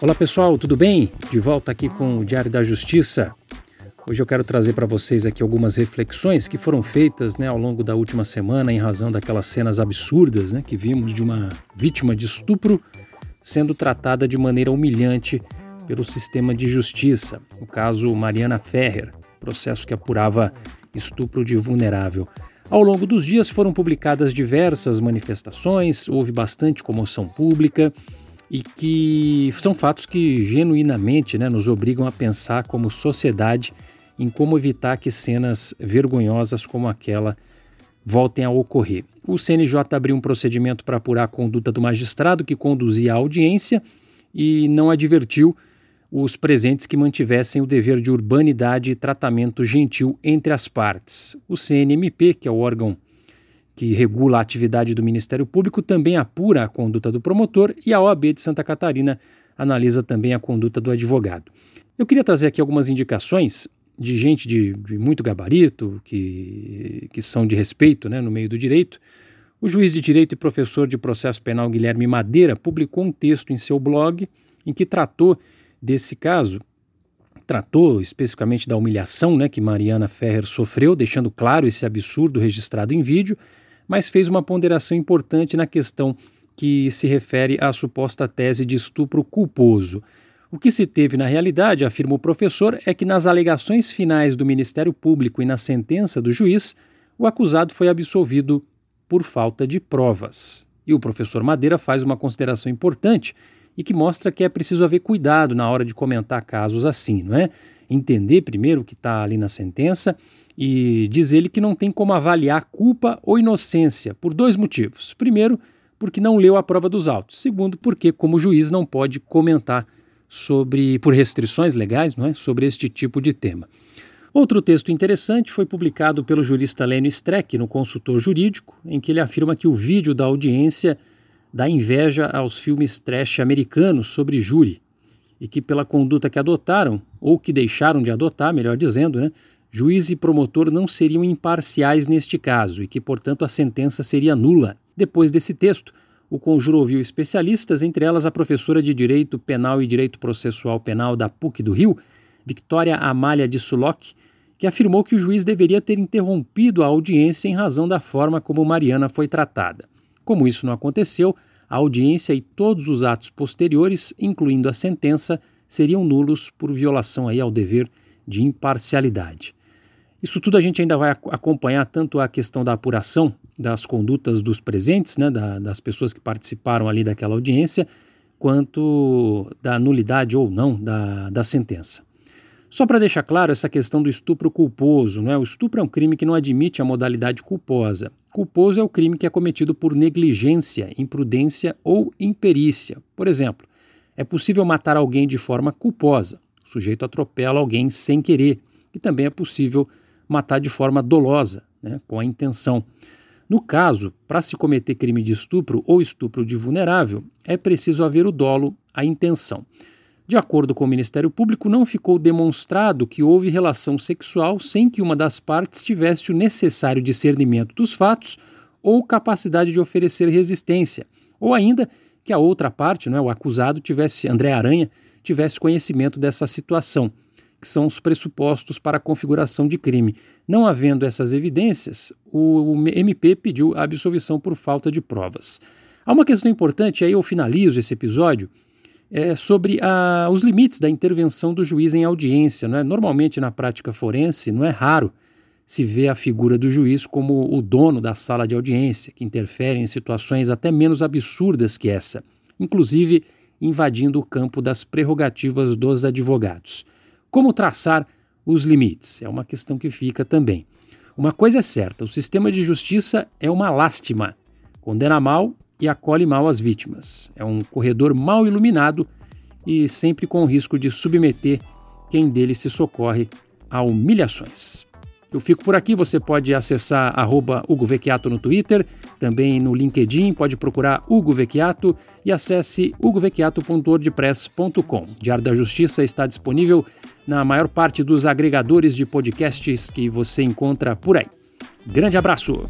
Olá pessoal, tudo bem? De volta aqui com o Diário da Justiça. Hoje eu quero trazer para vocês aqui algumas reflexões que foram feitas né, ao longo da última semana em razão daquelas cenas absurdas né, que vimos de uma vítima de estupro sendo tratada de maneira humilhante pelo sistema de justiça. O caso Mariana Ferrer, processo que apurava estupro de vulnerável. Ao longo dos dias foram publicadas diversas manifestações, houve bastante comoção pública e que são fatos que genuinamente né, nos obrigam a pensar como sociedade em como evitar que cenas vergonhosas como aquela voltem a ocorrer. O CNJ abriu um procedimento para apurar a conduta do magistrado que conduzia a audiência e não advertiu os presentes que mantivessem o dever de urbanidade e tratamento gentil entre as partes. O CNMP, que é o órgão que regula a atividade do Ministério Público, também apura a conduta do promotor e a OAB de Santa Catarina analisa também a conduta do advogado. Eu queria trazer aqui algumas indicações de gente de, de, muito gabarito, que, que são de respeito né, no meio do direito. O juiz de direito e professor de processo penal Guilherme Madeira publicou um texto em seu blog em que tratou desse caso, tratou especificamente da humilhação né, que Mariana Ferrer sofreu, deixando claro esse absurdo registrado em vídeo mas fez uma ponderação importante na questão que se refere à suposta tese de estupro culposo. O que se teve na realidade, afirma o professor, é que nas alegações finais do Ministério Público e na sentença do juiz, o acusado foi absolvido por falta de provas. E o professor Madeira faz uma consideração importante e que mostra que é preciso haver cuidado na hora de comentar casos assim, não é? Entender primeiro o que está ali na sentença e diz ele que não tem como avaliar culpa ou inocência por dois motivos. Primeiro, porque não leu a prova dos autos. Segundo, porque como juiz não pode comentar sobre por restrições legais, não é, sobre este tipo de tema. Outro texto interessante foi publicado pelo jurista Lênio Streck no Consultor Jurídico, em que ele afirma que o vídeo da audiência dá inveja aos filmes trash americanos sobre júri e que pela conduta que adotaram ou que deixaram de adotar, melhor dizendo, né, Juiz e promotor não seriam imparciais neste caso e que, portanto, a sentença seria nula. Depois desse texto, o conjuro ouviu especialistas, entre elas a professora de Direito Penal e Direito Processual Penal da PUC do Rio, Victoria Amália de Suloc, que afirmou que o juiz deveria ter interrompido a audiência em razão da forma como Mariana foi tratada. Como isso não aconteceu, a audiência e todos os atos posteriores, incluindo a sentença, seriam nulos por violação aí ao dever de imparcialidade. Isso tudo a gente ainda vai acompanhar tanto a questão da apuração das condutas dos presentes, né, da, das pessoas que participaram ali daquela audiência, quanto da nulidade ou não da, da sentença. Só para deixar claro essa questão do estupro culposo, não é? O estupro é um crime que não admite a modalidade culposa. Culposo é o crime que é cometido por negligência, imprudência ou imperícia. Por exemplo, é possível matar alguém de forma culposa. O sujeito atropela alguém sem querer. E também é possível matar de forma dolosa, né, com a intenção. No caso, para se cometer crime de estupro ou estupro de vulnerável, é preciso haver o dolo, a intenção. De acordo com o Ministério Público, não ficou demonstrado que houve relação sexual sem que uma das partes tivesse o necessário discernimento dos fatos ou capacidade de oferecer resistência, ou ainda que a outra parte, não é, o acusado, tivesse, André Aranha, tivesse conhecimento dessa situação que são os pressupostos para a configuração de crime. Não havendo essas evidências, o MP pediu a absolvição por falta de provas. Há uma questão importante, aí eu finalizo esse episódio, é sobre a, os limites da intervenção do juiz em audiência. Não é? Normalmente, na prática forense, não é raro se ver a figura do juiz como o dono da sala de audiência, que interfere em situações até menos absurdas que essa, inclusive invadindo o campo das prerrogativas dos advogados. Como traçar os limites? É uma questão que fica também. Uma coisa é certa: o sistema de justiça é uma lástima. Condena mal e acolhe mal as vítimas. É um corredor mal iluminado e sempre com o risco de submeter quem dele se socorre a humilhações. Eu fico por aqui, você pode acessar arroba Hugo Vecchiato no Twitter, também no LinkedIn, pode procurar Hugo Vecchiato e acesse hugovecchiato.wordpress.com. Diário da Justiça está disponível na maior parte dos agregadores de podcasts que você encontra por aí. Grande abraço!